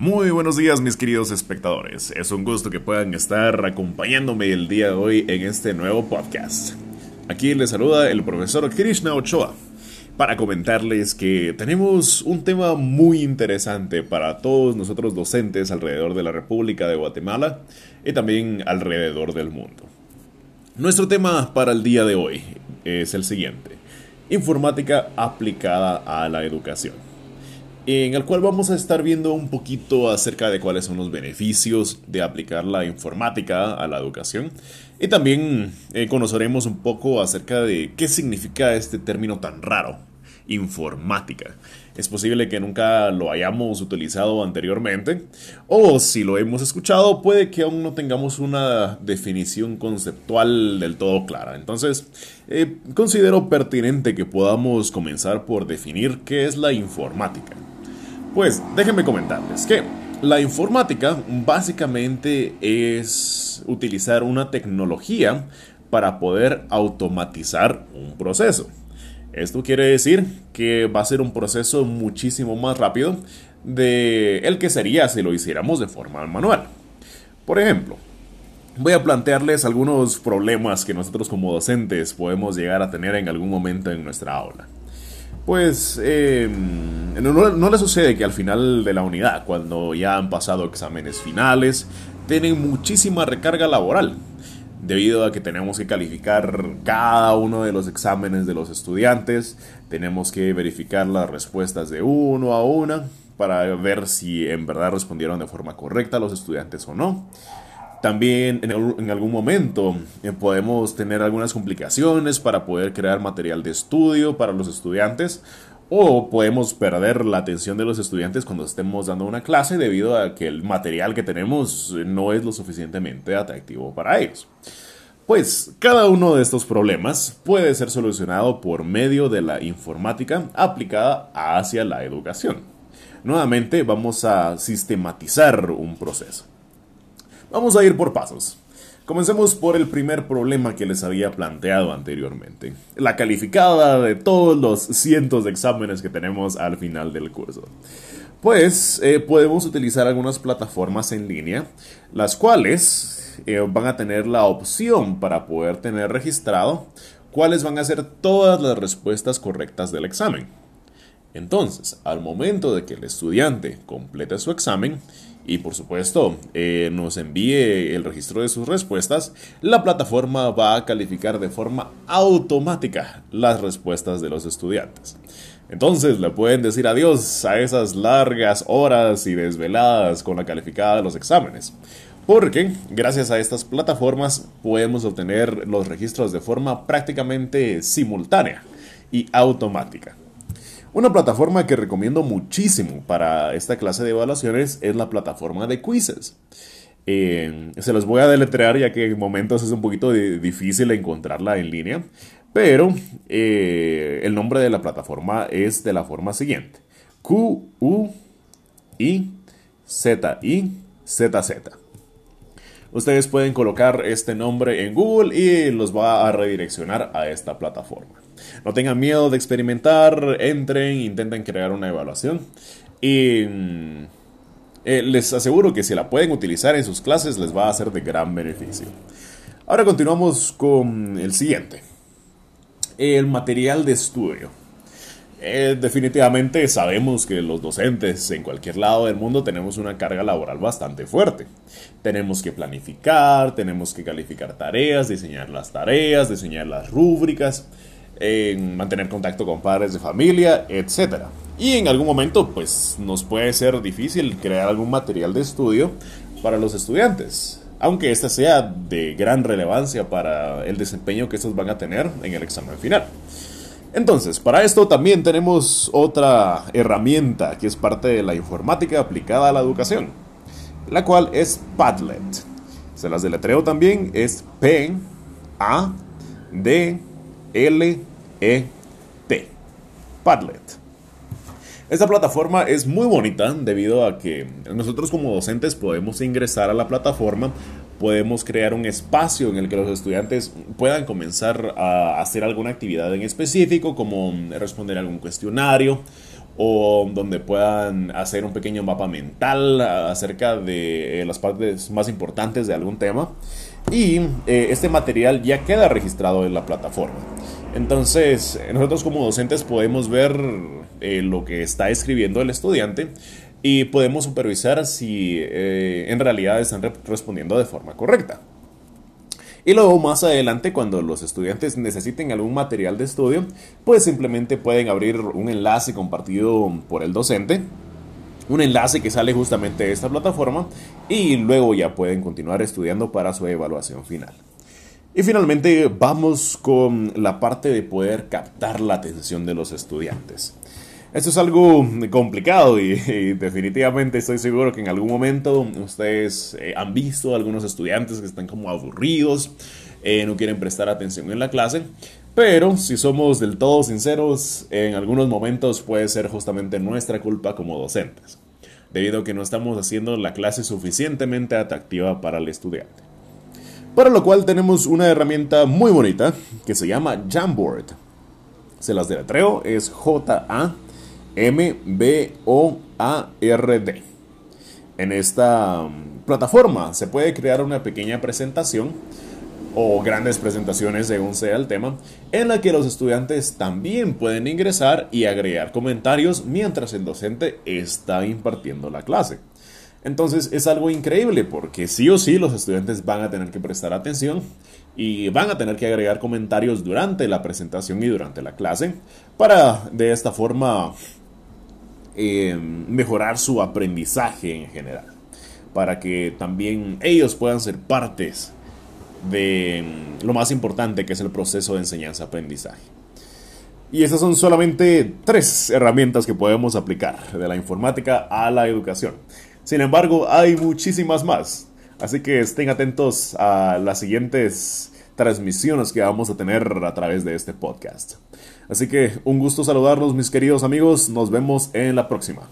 Muy buenos días mis queridos espectadores, es un gusto que puedan estar acompañándome el día de hoy en este nuevo podcast. Aquí les saluda el profesor Krishna Ochoa para comentarles que tenemos un tema muy interesante para todos nosotros docentes alrededor de la República de Guatemala y también alrededor del mundo. Nuestro tema para el día de hoy es el siguiente, informática aplicada a la educación en el cual vamos a estar viendo un poquito acerca de cuáles son los beneficios de aplicar la informática a la educación y también eh, conoceremos un poco acerca de qué significa este término tan raro, informática. Es posible que nunca lo hayamos utilizado anteriormente o si lo hemos escuchado puede que aún no tengamos una definición conceptual del todo clara. Entonces eh, considero pertinente que podamos comenzar por definir qué es la informática. Pues déjenme comentarles que la informática básicamente es utilizar una tecnología para poder automatizar un proceso. Esto quiere decir que va a ser un proceso muchísimo más rápido de el que sería si lo hiciéramos de forma manual. Por ejemplo, voy a plantearles algunos problemas que nosotros como docentes podemos llegar a tener en algún momento en nuestra aula pues em, no, le sucede que al final de la unidad, cuando ya han pasado exámenes finales, tienen muchísima recarga laboral, debido a que tenemos que calificar cada uno de los exámenes de los estudiantes, tenemos que verificar las respuestas de uno a una para ver si en verdad respondieron de forma correcta los estudiantes o no. También en, algún momento eh, podemos tener algunas complicaciones para poder crear material de estudio para los estudiantes o podemos perder la atención de los estudiantes cuando estemos dando una clase debido a que el material que tenemos no es lo suficientemente atractivo para ellos. Pues cada uno de estos problemas puede ser solucionado por medio de la informática aplicada hacia la educación. Nuevamente vamos a sistematizar un proceso. Vamos a ir por pasos. Comencemos por el primer problema que les había planteado anteriormente, la calificada de todos los cientos de exámenes que tenemos al final del curso. Pues eh, podemos utilizar algunas plataformas en línea, las cuales eh, van a tener la opción para poder tener registrado cuáles van a ser todas las respuestas correctas del examen. Entonces, al momento de que el estudiante complete su examen, y por supuesto eh, nos envíe el registro de sus respuestas, la plataforma va a calificar de forma automática las respuestas de los estudiantes. Entonces le pueden decir adiós a esas largas horas y desveladas con la calificada de los exámenes. Porque gracias a estas plataformas podemos obtener los registros de forma prácticamente simultánea y automática. Una plataforma que recomiendo muchísimo para esta clase de evaluaciones es la plataforma de quizzes. Se los voy a deletrear ya que en momentos es un poquito difícil encontrarla en línea, pero eh, el nombre de la plataforma es de la forma siguiente. Q U I Z I Z Z. Ustedes pueden colocar este nombre en Google y los va a redireccionar a esta plataforma. No tengan miedo de experimentar, entren, intenten crear una evaluación y mm, eh, les aseguro que si la pueden utilizar en sus clases les va a ser de gran beneficio. Ahora continuamos con el siguiente. El material de estudio. Eh, definitivamente sabemos que los docentes en cualquier lado del mundo tenemos una carga laboral bastante fuerte. Tenemos que planificar, tenemos que calificar tareas, diseñar las tareas, diseñar las rúbricas en mantener contacto con padres de familia, etc. Y en algún momento, pues nos puede ser difícil crear algún material de estudio para los estudiantes, aunque este sea de gran relevancia para el desempeño que estos van a tener en el examen final. Entonces, para esto también tenemos otra herramienta que es parte de la informática aplicada a la educación, la cual es Padlet. Se las deletreo también, es P A D L E-T. Padlet. Esta plataforma es muy bonita debido a que nosotros como docentes podemos ingresar a la plataforma, podemos crear un espacio en el que los estudiantes puedan comenzar a hacer alguna actividad en específico, como responder algún cuestionario o donde puedan hacer un pequeño mapa mental acerca de eh, las partes más importantes de algún tema. Y eh, este material ya queda registrado en la plataforma. Entonces, nosotros como docentes podemos ver eh, lo que está escribiendo el estudiante y podemos supervisar si en realidad están respondiendo de forma correcta. Y luego más adelante, cuando los estudiantes necesiten algún material de estudio, pues simplemente pueden abrir un enlace compartido por el docente, un enlace que sale justamente de esta plataforma y luego ya pueden continuar estudiando para su evaluación final. Y finalmente vamos con la parte de poder captar la atención de los estudiantes. Esto es algo complicado y, definitivamente estoy seguro que en algún momento ustedes eh, han visto algunos estudiantes que están como aburridos, eh, no quieren prestar atención en la clase, pero si somos del todo sinceros, en algunos momentos puede ser justamente nuestra culpa como docentes, debido a que no estamos haciendo la clase suficientemente atractiva para el estudiante. Para lo cual tenemos una herramienta muy bonita que se llama Jamboard. Se las deletreo, es J-A M-B-O-A-R-D. En esta um, plataforma se puede crear una pequeña presentación o grandes presentaciones según sea el tema, en la que los estudiantes también pueden ingresar y agregar comentarios mientras el docente está impartiendo la clase. Entonces es algo increíble porque sí o sí los estudiantes van a tener que prestar atención y van a tener que agregar comentarios durante la presentación y durante la clase para de esta forma eh, mejorar su aprendizaje en general, para que también ellos puedan ser partes de mm, lo más importante que es el proceso de enseñanza-aprendizaje. Y esas son solamente tres herramientas que podemos aplicar de la informática a la educación. Sin embargo, hay muchísimas más. Así que estén atentos a las siguientes transmisiones que vamos a tener a través de este podcast. Así que un gusto saludarlos mis queridos amigos, nos vemos en la próxima.